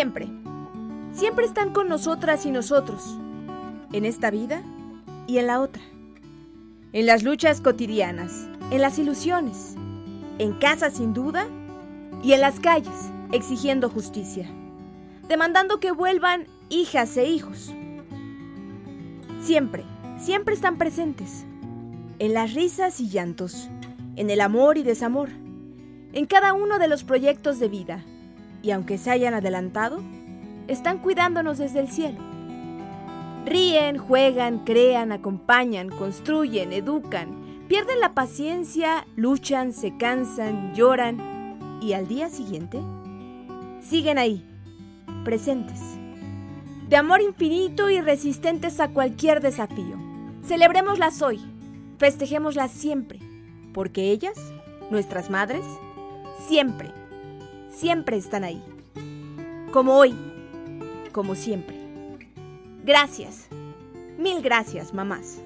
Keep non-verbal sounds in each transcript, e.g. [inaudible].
Siempre. Siempre están con nosotras y nosotros. En esta vida y en la otra. En las luchas cotidianas, en las ilusiones, en casa sin duda y en las calles exigiendo justicia, demandando que vuelvan hijas e hijos. Siempre, siempre están presentes, en las risas y llantos, en el amor y desamor, en cada uno de los proyectos de vida, y aunque se hayan adelantado, están cuidándonos desde el cielo. Ríen, juegan, crean, acompañan, construyen, educan, pierden la paciencia, luchan, se cansan, lloran y al día siguiente siguen ahí, presentes, de amor infinito y resistentes a cualquier desafío. Celebrémoslas hoy, festejémoslas siempre, porque ellas, nuestras madres, siempre, siempre están ahí. Como hoy, como siempre. Gracias. Mil gracias, mamás.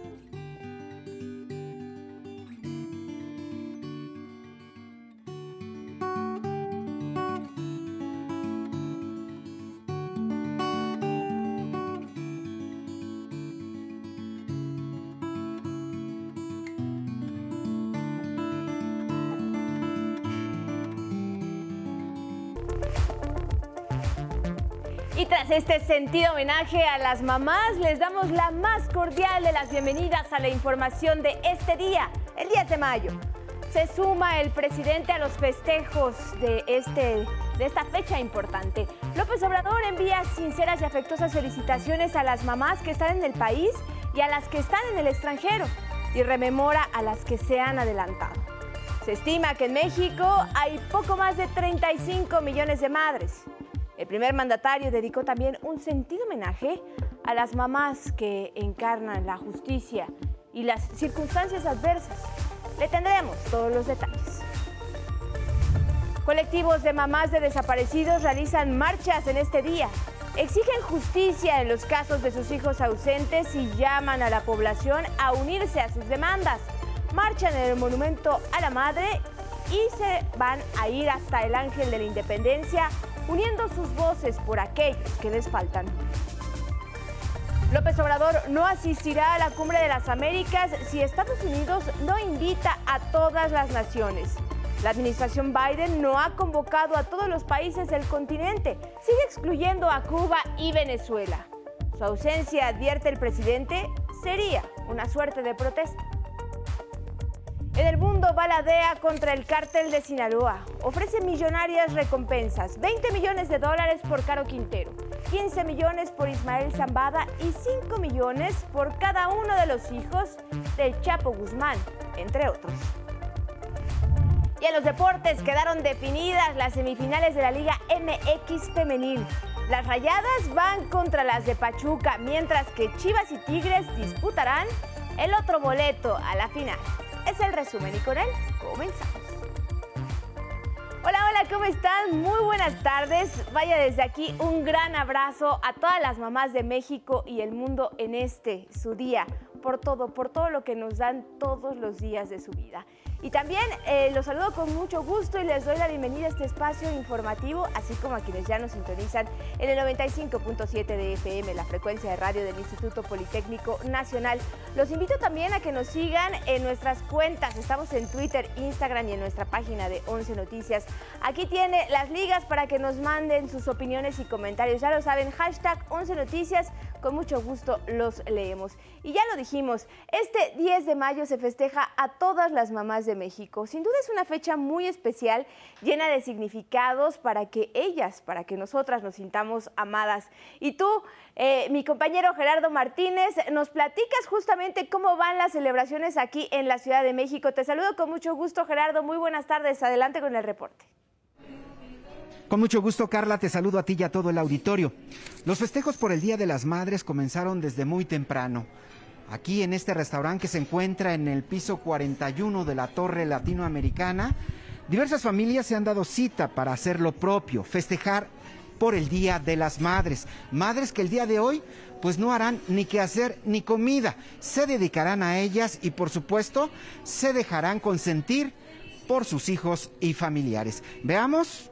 Y tras este sentido homenaje a las mamás, les damos la más cordial de las bienvenidas a la información de este día, el 10 de mayo. Se suma el presidente a los festejos de, este, de esta fecha importante. López Obrador envía sinceras y afectuosas felicitaciones a las mamás que están en el país y a las que están en el extranjero y rememora a las que se han adelantado. Se estima que en México hay poco más de 35 millones de madres. El primer mandatario dedicó también un sentido homenaje a las mamás que encarnan la justicia y las circunstancias adversas. Le tendremos todos los detalles. Colectivos de mamás de desaparecidos realizan marchas en este día. Exigen justicia en los casos de sus hijos ausentes y llaman a la población a unirse a sus demandas. Marchan en el Monumento a la Madre y se van a ir hasta el Ángel de la Independencia uniendo sus voces por aquellos que les faltan. López Obrador no asistirá a la Cumbre de las Américas si Estados Unidos no invita a todas las naciones. La administración Biden no ha convocado a todos los países del continente, sigue excluyendo a Cuba y Venezuela. Su ausencia, advierte el presidente, sería una suerte de protesta. En el mundo baladea contra el cártel de Sinaloa. Ofrece millonarias recompensas. 20 millones de dólares por Caro Quintero, 15 millones por Ismael Zambada y 5 millones por cada uno de los hijos del Chapo Guzmán, entre otros. Y en los deportes quedaron definidas las semifinales de la Liga MX femenil. Las rayadas van contra las de Pachuca, mientras que Chivas y Tigres disputarán el otro boleto a la final es el resumen y con él comenzamos. Hola, hola, ¿cómo están? Muy buenas tardes. Vaya desde aquí un gran abrazo a todas las mamás de México y el mundo en este, su día, por todo, por todo lo que nos dan todos los días de su vida. Y también eh, los saludo con mucho gusto y les doy la bienvenida a este espacio informativo, así como a quienes ya nos sintonizan en el 95.7 de FM, la frecuencia de radio del Instituto Politécnico Nacional. Los invito también a que nos sigan en nuestras cuentas. Estamos en Twitter, Instagram y en nuestra página de 11 Noticias. Aquí tiene las ligas para que nos manden sus opiniones y comentarios. Ya lo saben, hashtag 11 Noticias con mucho gusto los leemos. Y ya lo dijimos, este 10 de mayo se festeja a todas las mamás de México. Sin duda es una fecha muy especial, llena de significados para que ellas, para que nosotras nos sintamos amadas. Y tú, eh, mi compañero Gerardo Martínez, nos platicas justamente cómo van las celebraciones aquí en la Ciudad de México. Te saludo con mucho gusto, Gerardo. Muy buenas tardes. Adelante con el reporte. Con mucho gusto, Carla, te saludo a ti y a todo el auditorio. Los festejos por el Día de las Madres comenzaron desde muy temprano. Aquí en este restaurante que se encuentra en el piso 41 de la Torre Latinoamericana, diversas familias se han dado cita para hacer lo propio, festejar por el Día de las Madres. Madres que el día de hoy pues no harán ni que hacer ni comida, se dedicarán a ellas y por supuesto se dejarán consentir por sus hijos y familiares. Veamos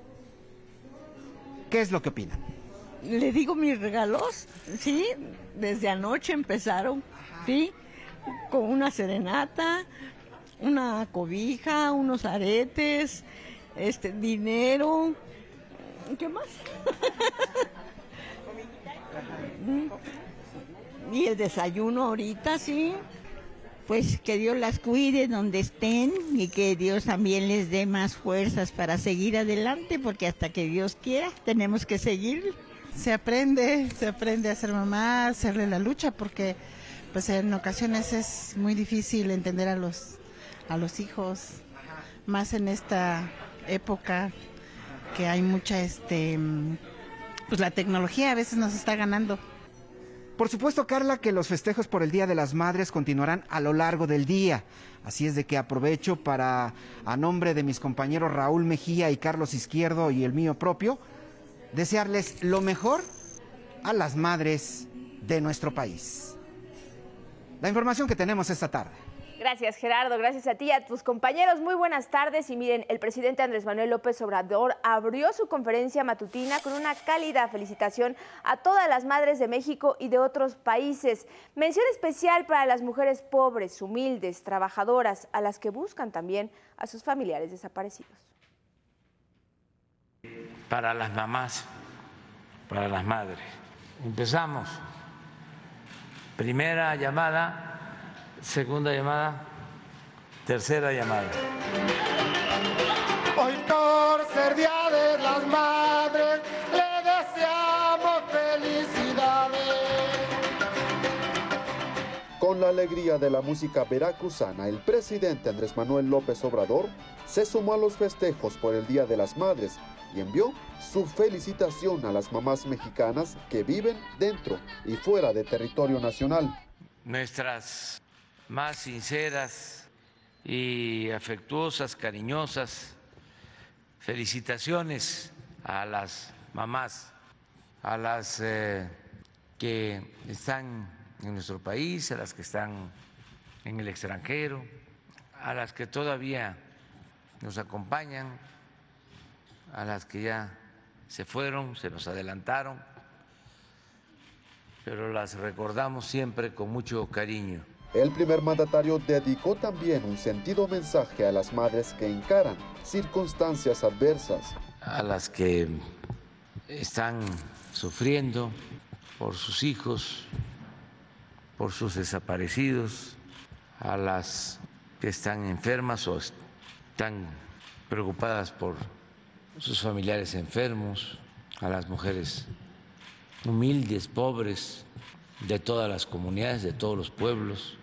¿Qué es lo que opinan? le digo mis regalos, sí, desde anoche empezaron, sí, con una serenata, una cobija, unos aretes, este dinero, ¿qué más? [laughs] y el desayuno ahorita, sí. Pues que Dios las cuide donde estén y que Dios también les dé más fuerzas para seguir adelante, porque hasta que Dios quiera tenemos que seguir. Se aprende, se aprende a ser mamá, hacerle la lucha, porque pues en ocasiones es muy difícil entender a los a los hijos, más en esta época que hay mucha este pues la tecnología a veces nos está ganando. Por supuesto, Carla, que los festejos por el Día de las Madres continuarán a lo largo del día. Así es de que aprovecho para, a nombre de mis compañeros Raúl Mejía y Carlos Izquierdo y el mío propio, desearles lo mejor a las madres de nuestro país. La información que tenemos esta tarde. Gracias Gerardo, gracias a ti y a tus compañeros. Muy buenas tardes y miren, el presidente Andrés Manuel López Obrador abrió su conferencia matutina con una cálida felicitación a todas las madres de México y de otros países. Mención especial para las mujeres pobres, humildes, trabajadoras, a las que buscan también a sus familiares desaparecidos. Para las mamás, para las madres. Empezamos. Primera llamada Segunda llamada. Tercera llamada. Hoy por ser Día de las Madres, le deseamos felicidades. Con la alegría de la música veracruzana, el presidente Andrés Manuel López Obrador se sumó a los festejos por el Día de las Madres y envió su felicitación a las mamás mexicanas que viven dentro y fuera de territorio nacional. Nuestras más sinceras y afectuosas, cariñosas felicitaciones a las mamás, a las eh, que están en nuestro país, a las que están en el extranjero, a las que todavía nos acompañan, a las que ya se fueron, se nos adelantaron, pero las recordamos siempre con mucho cariño. El primer mandatario dedicó también un sentido mensaje a las madres que encaran circunstancias adversas. A las que están sufriendo por sus hijos, por sus desaparecidos, a las que están enfermas o están preocupadas por sus familiares enfermos, a las mujeres humildes, pobres, de todas las comunidades, de todos los pueblos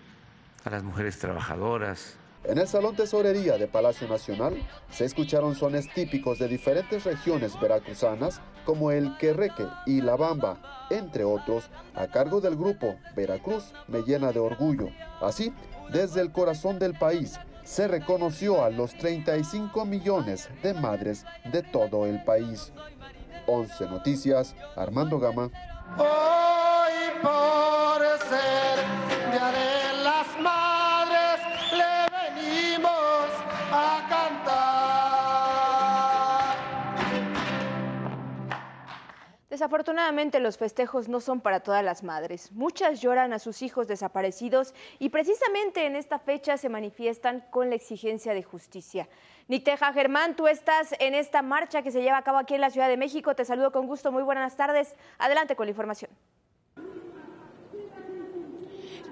a las mujeres trabajadoras. En el Salón Tesorería de Palacio Nacional se escucharon sones típicos de diferentes regiones veracruzanas como el querreque y la bamba, entre otros, a cargo del grupo Veracruz me llena de orgullo. Así, desde el corazón del país, se reconoció a los 35 millones de madres de todo el país. 11 Noticias, Armando Gama. Hoy por ser Desafortunadamente los festejos no son para todas las madres. Muchas lloran a sus hijos desaparecidos y precisamente en esta fecha se manifiestan con la exigencia de justicia. Niteja Germán, tú estás en esta marcha que se lleva a cabo aquí en la Ciudad de México. Te saludo con gusto. Muy buenas tardes. Adelante con la información.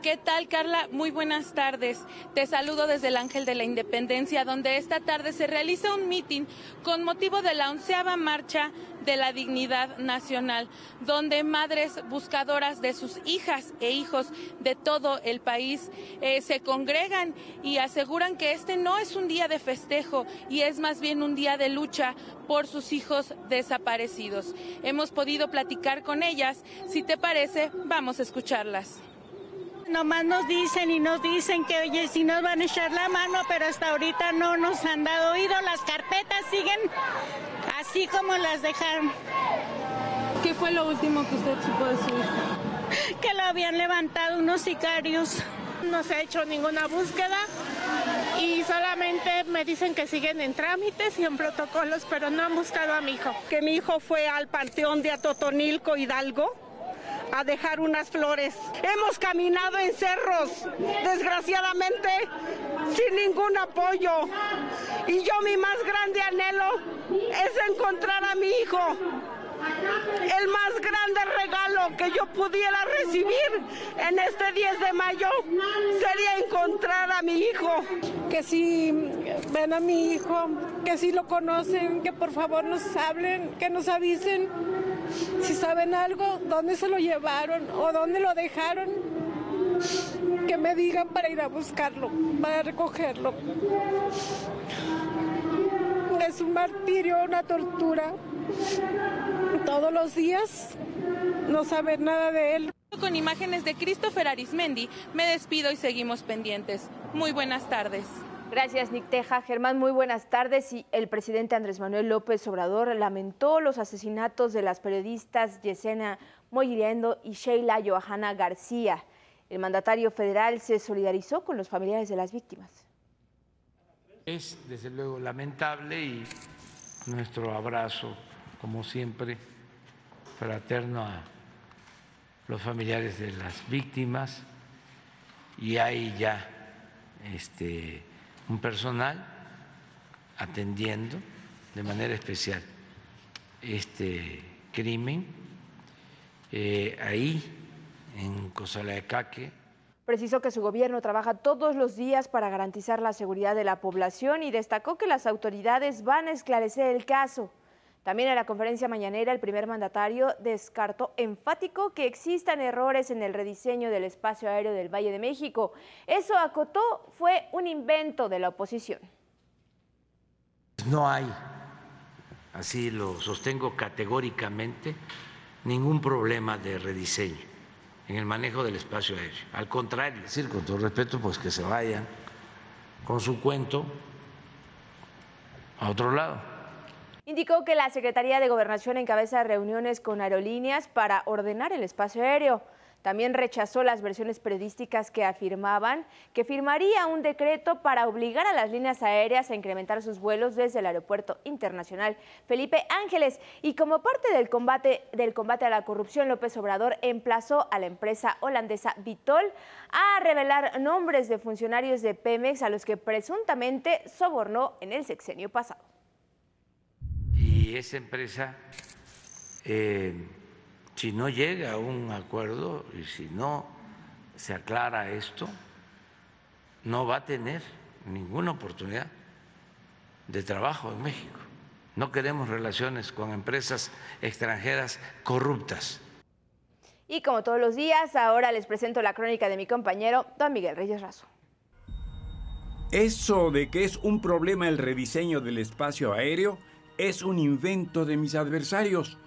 ¿Qué tal, Carla? Muy buenas tardes. Te saludo desde el Ángel de la Independencia, donde esta tarde se realiza un mitin con motivo de la onceava marcha de la dignidad nacional, donde madres buscadoras de sus hijas e hijos de todo el país eh, se congregan y aseguran que este no es un día de festejo y es más bien un día de lucha por sus hijos desaparecidos. Hemos podido platicar con ellas. Si te parece, vamos a escucharlas. Nomás nos dicen y nos dicen que, oye, si nos van a echar la mano, pero hasta ahorita no nos han dado oído. Las carpetas siguen así como las dejaron. ¿Qué fue lo último que usted supo de su hija? [laughs] Que lo habían levantado unos sicarios. No se ha hecho ninguna búsqueda y solamente me dicen que siguen en trámites y en protocolos, pero no han buscado a mi hijo. Que mi hijo fue al panteón de Atotonilco Hidalgo a dejar unas flores. Hemos caminado en cerros, desgraciadamente, sin ningún apoyo. Y yo mi más grande anhelo es encontrar a mi hijo. El más grande regalo que yo pudiera recibir en este 10 de mayo sería encontrar a mi hijo. Que si ven a mi hijo, que si lo conocen, que por favor nos hablen, que nos avisen si saben algo, dónde se lo llevaron o dónde lo dejaron. Que me digan para ir a buscarlo, para recogerlo. Es un martirio, una tortura todos los días, no saber nada de él. Con imágenes de Christopher Arismendi, me despido y seguimos pendientes. Muy buenas tardes. Gracias, Nick Teja. Germán, muy buenas tardes. Y el presidente Andrés Manuel López Obrador lamentó los asesinatos de las periodistas Yesenia Moyriendo y Sheila Johanna García. El mandatario federal se solidarizó con los familiares de las víctimas. Es, desde luego, lamentable y nuestro abrazo como siempre, fraterno a los familiares de las víctimas y hay ya este, un personal atendiendo de manera especial este crimen eh, ahí en Cosalacaque. Precisó que su gobierno trabaja todos los días para garantizar la seguridad de la población y destacó que las autoridades van a esclarecer el caso. También en la conferencia mañanera el primer mandatario descartó enfático que existan errores en el rediseño del espacio aéreo del Valle de México. Eso acotó fue un invento de la oposición. No hay, así lo sostengo categóricamente, ningún problema de rediseño en el manejo del espacio aéreo. Al contrario, decir con todo respeto, pues que se vayan con su cuento a otro lado. Indicó que la Secretaría de Gobernación encabeza reuniones con aerolíneas para ordenar el espacio aéreo. También rechazó las versiones periodísticas que afirmaban que firmaría un decreto para obligar a las líneas aéreas a incrementar sus vuelos desde el Aeropuerto Internacional Felipe Ángeles. Y como parte del combate, del combate a la corrupción, López Obrador emplazó a la empresa holandesa Vitol a revelar nombres de funcionarios de Pemex a los que presuntamente sobornó en el sexenio pasado y esa empresa, eh, si no llega a un acuerdo y si no se aclara esto, no va a tener ninguna oportunidad de trabajo en México. No queremos relaciones con empresas extranjeras corruptas. Y como todos los días, ahora les presento la crónica de mi compañero Don Miguel Reyes Razo. Eso de que es un problema el rediseño del espacio aéreo es un invento de mis adversarios,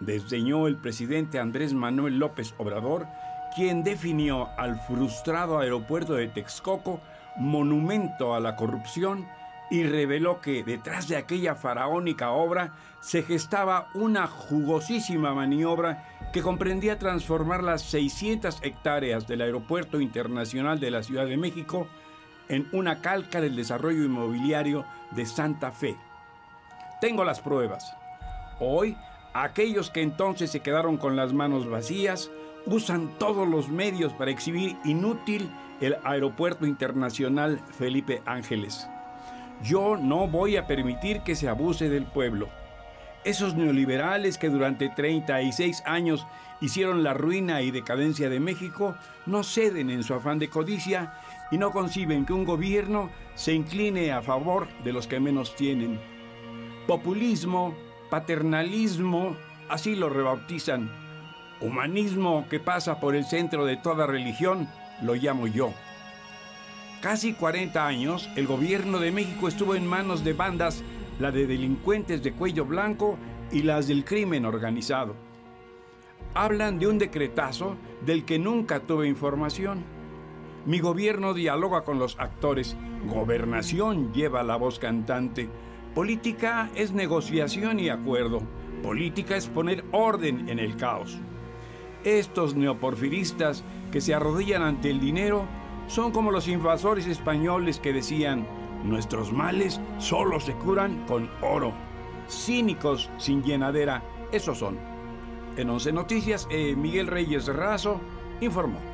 desdeñó el presidente Andrés Manuel López Obrador, quien definió al frustrado aeropuerto de Texcoco monumento a la corrupción y reveló que detrás de aquella faraónica obra se gestaba una jugosísima maniobra que comprendía transformar las 600 hectáreas del Aeropuerto Internacional de la Ciudad de México en una calca del desarrollo inmobiliario de Santa Fe. Tengo las pruebas. Hoy, aquellos que entonces se quedaron con las manos vacías usan todos los medios para exhibir inútil el Aeropuerto Internacional Felipe Ángeles. Yo no voy a permitir que se abuse del pueblo. Esos neoliberales que durante 36 años hicieron la ruina y decadencia de México no ceden en su afán de codicia y no conciben que un gobierno se incline a favor de los que menos tienen. Populismo, paternalismo, así lo rebautizan. Humanismo que pasa por el centro de toda religión, lo llamo yo. Casi 40 años, el gobierno de México estuvo en manos de bandas, la de delincuentes de cuello blanco y las del crimen organizado. Hablan de un decretazo del que nunca tuve información. Mi gobierno dialoga con los actores, gobernación lleva la voz cantante, Política es negociación y acuerdo. Política es poner orden en el caos. Estos neoporfiristas que se arrodillan ante el dinero son como los invasores españoles que decían, Nuestros males solo se curan con oro. Cínicos sin llenadera, esos son. En 11 Noticias, eh, Miguel Reyes Razo informó.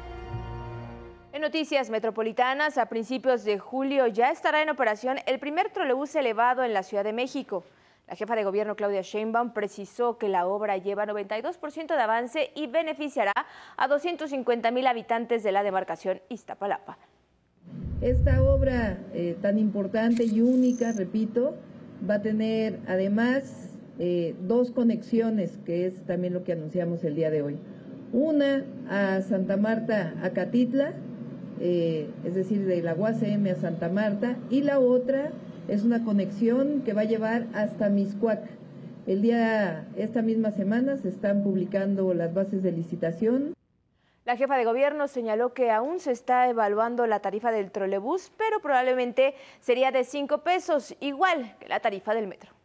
En noticias metropolitanas, a principios de julio ya estará en operación el primer trolebús elevado en la Ciudad de México. La jefa de gobierno Claudia Sheinbaum precisó que la obra lleva 92% de avance y beneficiará a 250 mil habitantes de la demarcación Iztapalapa. Esta obra eh, tan importante y única, repito, va a tener además eh, dos conexiones, que es también lo que anunciamos el día de hoy. Una a Santa Marta, a Catitla, eh, es decir, de la UACM a Santa Marta, y la otra es una conexión que va a llevar hasta Miscuac. El día, esta misma semana, se están publicando las bases de licitación. La jefa de gobierno señaló que aún se está evaluando la tarifa del trolebús, pero probablemente sería de cinco pesos, igual que la tarifa del metro.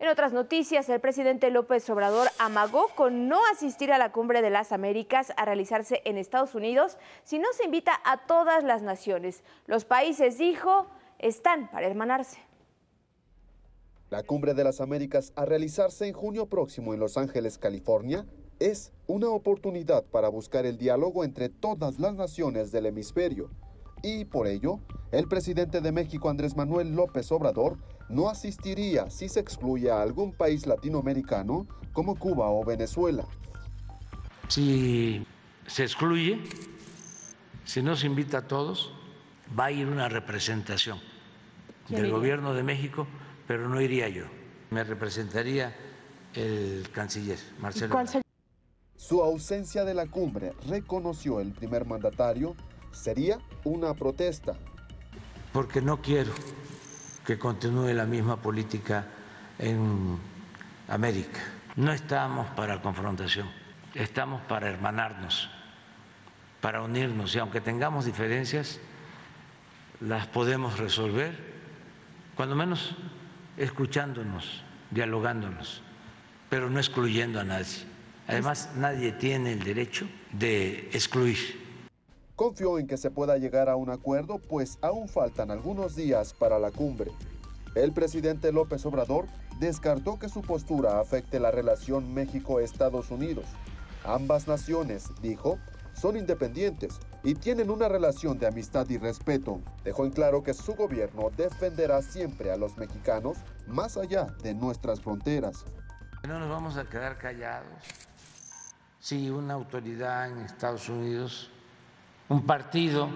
En otras noticias, el presidente López Obrador amagó con no asistir a la Cumbre de las Américas a realizarse en Estados Unidos si no se invita a todas las naciones. Los países, dijo, están para hermanarse. La Cumbre de las Américas a realizarse en junio próximo en Los Ángeles, California, es una oportunidad para buscar el diálogo entre todas las naciones del hemisferio. Y por ello, el presidente de México, Andrés Manuel López Obrador, no asistiría si se excluye a algún país latinoamericano como Cuba o Venezuela. Si se excluye, si no se invita a todos, va a ir una representación del gobierno de México, pero no iría yo. Me representaría el canciller Marcelo. Su ausencia de la cumbre, reconoció el primer mandatario, sería una protesta. Porque no quiero que continúe la misma política en América. No estamos para confrontación, estamos para hermanarnos, para unirnos y aunque tengamos diferencias, las podemos resolver, cuando menos escuchándonos, dialogándonos, pero no excluyendo a nadie. Además, nadie tiene el derecho de excluir. Confió en que se pueda llegar a un acuerdo, pues aún faltan algunos días para la cumbre. El presidente López Obrador descartó que su postura afecte la relación México-Estados Unidos. Ambas naciones, dijo, son independientes y tienen una relación de amistad y respeto. Dejó en claro que su gobierno defenderá siempre a los mexicanos más allá de nuestras fronteras. No nos vamos a quedar callados. Si una autoridad en Estados Unidos, un partido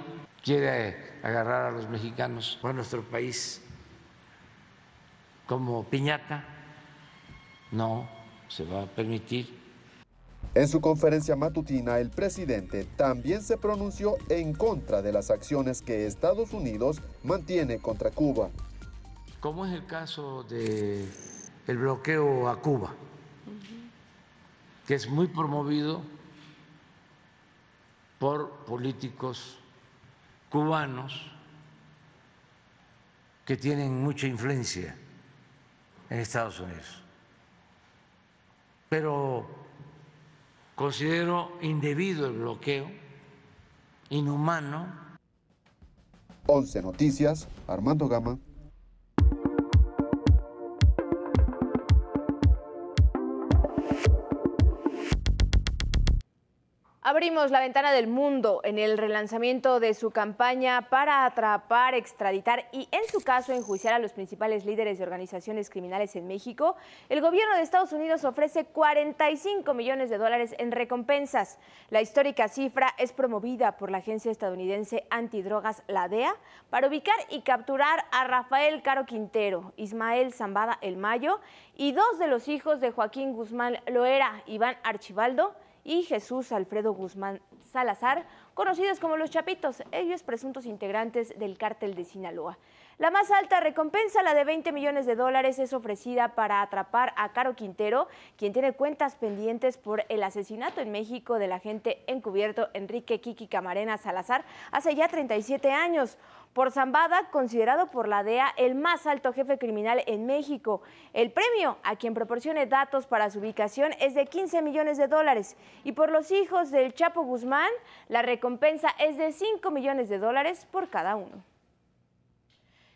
quiere agarrar a los mexicanos o a nuestro país como piñata, no se va a permitir en su conferencia matutina, el presidente también se pronunció en contra de las acciones que Estados Unidos mantiene contra Cuba. Como es el caso del el bloqueo a Cuba, que es muy promovido por políticos cubanos que tienen mucha influencia en Estados Unidos. Pero Considero indebido el bloqueo, inhumano. 11 Noticias, Armando Gama. Abrimos la ventana del mundo en el relanzamiento de su campaña para atrapar, extraditar y, en su caso, enjuiciar a los principales líderes de organizaciones criminales en México. El gobierno de Estados Unidos ofrece 45 millones de dólares en recompensas. La histórica cifra es promovida por la agencia estadounidense antidrogas, la DEA, para ubicar y capturar a Rafael Caro Quintero, Ismael Zambada El Mayo y dos de los hijos de Joaquín Guzmán Loera, Iván Archibaldo y Jesús Alfredo Guzmán Salazar, conocidos como los Chapitos, ellos presuntos integrantes del cártel de Sinaloa. La más alta recompensa, la de 20 millones de dólares, es ofrecida para atrapar a Caro Quintero, quien tiene cuentas pendientes por el asesinato en México del agente encubierto Enrique Kiki Camarena Salazar hace ya 37 años por Zambada, considerado por la DEA el más alto jefe criminal en México. El premio a quien proporcione datos para su ubicación es de 15 millones de dólares y por los hijos del Chapo Guzmán, la recompensa es de 5 millones de dólares por cada uno.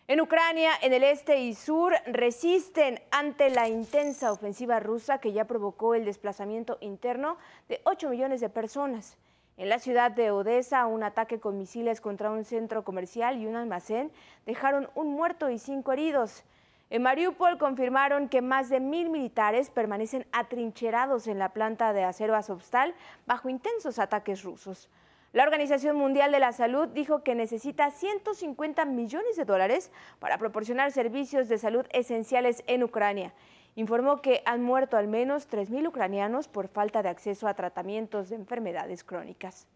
En Ucrania, en el este y sur, resisten ante la intensa ofensiva rusa que ya provocó el desplazamiento interno de 8 millones de personas. En la ciudad de Odessa, un ataque con misiles contra un centro comercial y un almacén dejaron un muerto y cinco heridos. En Mariupol confirmaron que más de mil militares permanecen atrincherados en la planta de acero Azovstal bajo intensos ataques rusos. La Organización Mundial de la Salud dijo que necesita 150 millones de dólares para proporcionar servicios de salud esenciales en Ucrania. Informó que han muerto al menos 3.000 ucranianos por falta de acceso a tratamientos de enfermedades crónicas.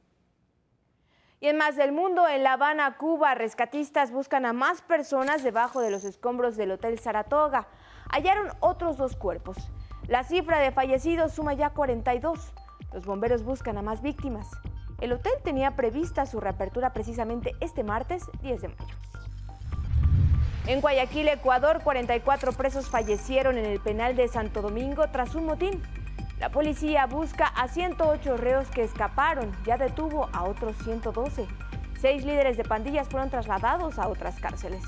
Y en más del mundo, en La Habana, Cuba, rescatistas buscan a más personas debajo de los escombros del Hotel Saratoga. Hallaron otros dos cuerpos. La cifra de fallecidos suma ya 42. Los bomberos buscan a más víctimas. El hotel tenía prevista su reapertura precisamente este martes 10 de mayo. En Guayaquil, Ecuador, 44 presos fallecieron en el penal de Santo Domingo tras un motín. La policía busca a 108 reos que escaparon, ya detuvo a otros 112. Seis líderes de pandillas fueron trasladados a otras cárceles.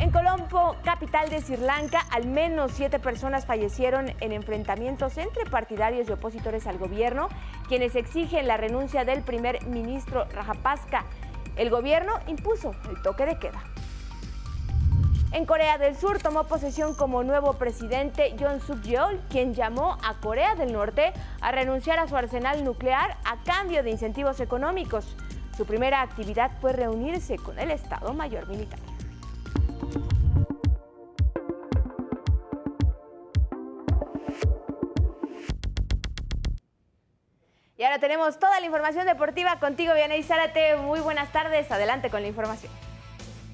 En Colombo, capital de Sri Lanka, al menos siete personas fallecieron en enfrentamientos entre partidarios y opositores al gobierno, quienes exigen la renuncia del primer ministro Rajapaksa. El gobierno impuso el toque de queda. En Corea del Sur tomó posesión como nuevo presidente Yoon Suk Yeol, quien llamó a Corea del Norte a renunciar a su arsenal nuclear a cambio de incentivos económicos. Su primera actividad fue reunirse con el Estado Mayor Militar. Y ahora tenemos toda la información deportiva contigo, Vianey Zárate. Muy buenas tardes. Adelante con la información.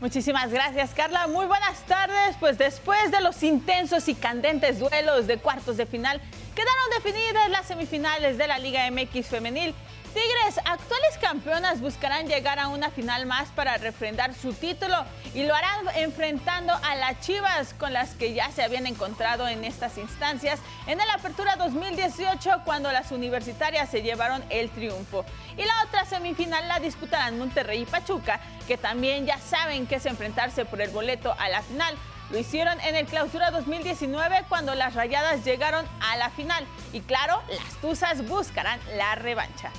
Muchísimas gracias, Carla. Muy buenas tardes. Pues después de los intensos y candentes duelos de cuartos de final, quedaron definidas las semifinales de la Liga MX Femenil Tigres, actuales campeonas, buscarán llegar a una final más para refrendar su título y lo harán enfrentando a las Chivas con las que ya se habían encontrado en estas instancias en el Apertura 2018 cuando las universitarias se llevaron el triunfo. Y la otra semifinal la disputarán Monterrey y Pachuca, que también ya saben que es enfrentarse por el boleto a la final. Lo hicieron en el Clausura 2019 cuando las Rayadas llegaron a la final. Y claro, las Tuzas buscarán la revancha.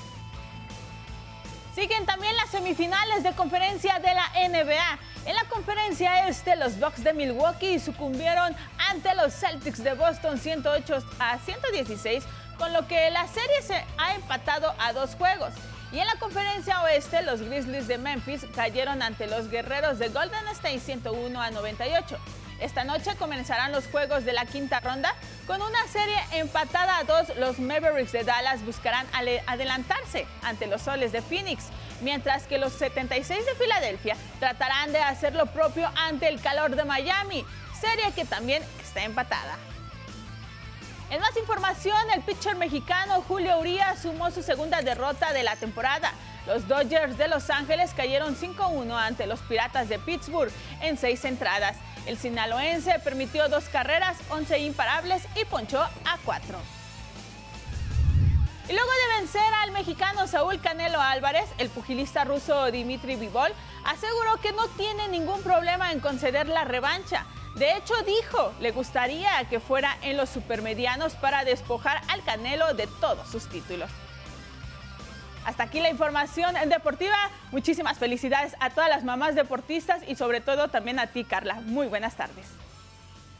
Siguen también las semifinales de conferencia de la NBA. En la conferencia este, los Bucks de Milwaukee sucumbieron ante los Celtics de Boston 108 a 116, con lo que la serie se ha empatado a dos juegos. Y en la conferencia oeste, los Grizzlies de Memphis cayeron ante los Guerreros de Golden State 101 a 98. Esta noche comenzarán los juegos de la quinta ronda. Con una serie empatada a dos, los Mavericks de Dallas buscarán adelantarse ante los Soles de Phoenix, mientras que los 76 de Filadelfia tratarán de hacer lo propio ante el calor de Miami, serie que también está empatada. En más información, el pitcher mexicano Julio Urias sumó su segunda derrota de la temporada. Los Dodgers de Los Ángeles cayeron 5-1 ante los Piratas de Pittsburgh en seis entradas. El sinaloense permitió dos carreras, 11 imparables y ponchó a cuatro. Y luego de vencer al mexicano Saúl Canelo Álvarez, el pugilista ruso Dimitri Vivol aseguró que no tiene ningún problema en conceder la revancha. De hecho, dijo, le gustaría que fuera en los supermedianos para despojar al Canelo de todos sus títulos. Hasta aquí la información deportiva. Muchísimas felicidades a todas las mamás deportistas y sobre todo también a ti, Carla. Muy buenas tardes.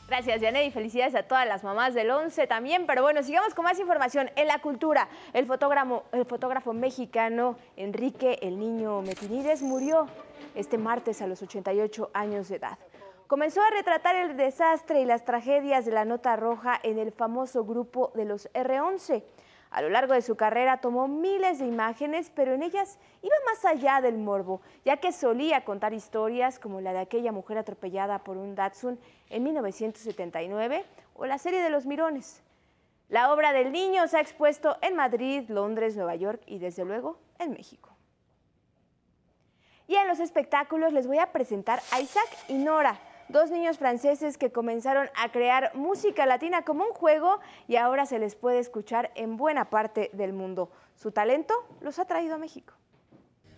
Gracias, Janet, y felicidades a todas las mamás del 11 también. Pero bueno, sigamos con más información. En la cultura, el fotógrafo, el fotógrafo mexicano Enrique El Niño Metinides murió este martes a los 88 años de edad. Comenzó a retratar el desastre y las tragedias de la nota roja en el famoso grupo de los R11. A lo largo de su carrera tomó miles de imágenes, pero en ellas iba más allá del morbo, ya que solía contar historias como la de aquella mujer atropellada por un Datsun en 1979 o la serie de los Mirones. La obra del niño se ha expuesto en Madrid, Londres, Nueva York y desde luego en México. Y en los espectáculos les voy a presentar a Isaac y Nora, dos niños franceses que comenzaron a crear música latina como un juego y ahora se les puede escuchar en buena parte del mundo. Su talento los ha traído a México.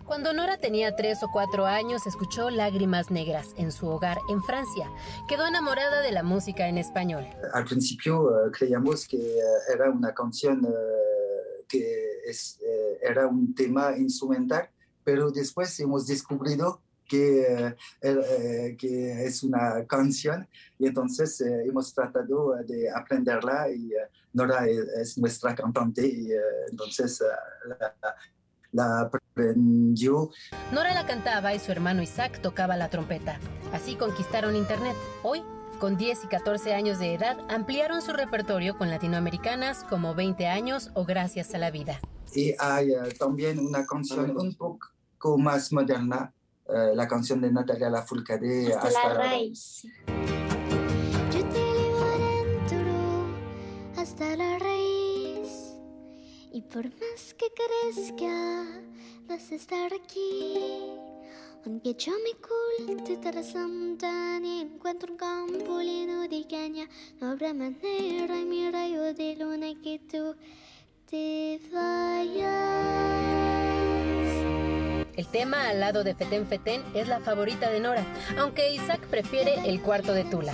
Cuando Nora tenía tres o cuatro años, escuchó Lágrimas Negras en su hogar en Francia. Quedó enamorada de la música en español. Al principio eh, creíamos que eh, era una canción eh, que es, era un tema instrumental, pero después hemos descubierto que, eh, eh, que es una canción y entonces eh, hemos tratado de aprenderla y eh, Nora es, es nuestra cantante y eh, entonces eh, la, la aprendió. Nora la cantaba y su hermano Isaac tocaba la trompeta. Así conquistaron Internet. Hoy, con 10 y 14 años de edad, ampliaron su repertorio con latinoamericanas como 20 años o Gracias a la vida. Y hay eh, también una canción un poco más moderna, eh, la canción de Natalia Lafourcade, Hasta la raíz. Yo te llevo adentro hasta la raíz. Y por más que crezca, vas a estar aquí. Aunque yo me oculte tras la montaña y encuentro un campo lleno de caña, no habrá manera en mi rayo de luna que tú te vayas. El tema al lado de Fetén Fetén es la favorita de Nora, aunque Isaac prefiere el cuarto de Tula.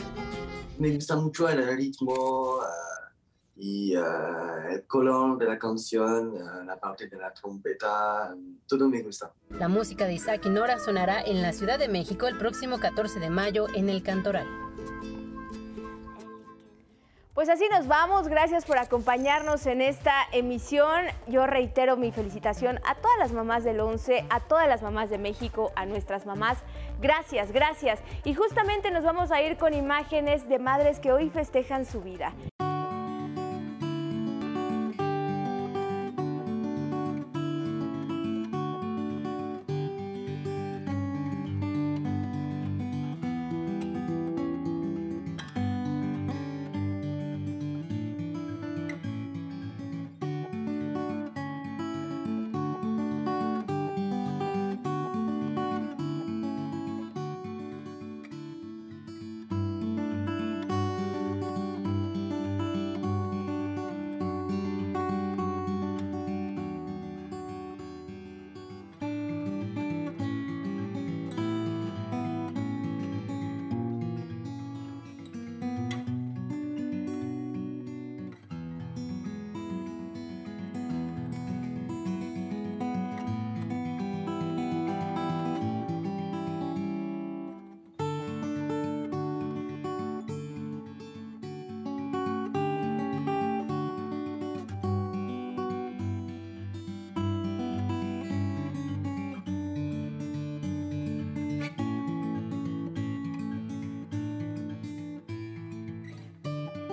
Me gusta mucho el ritmo ah, y ah, el color de la canción, ah, la parte de la trompeta, todo me gusta. La música de Isaac y Nora sonará en la Ciudad de México el próximo 14 de mayo en el Cantoral. Pues así nos vamos. Gracias por acompañarnos en esta emisión. Yo reitero mi felicitación a todas las mamás del 11, a todas las mamás de México, a nuestras mamás. Gracias, gracias. Y justamente nos vamos a ir con imágenes de madres que hoy festejan su vida.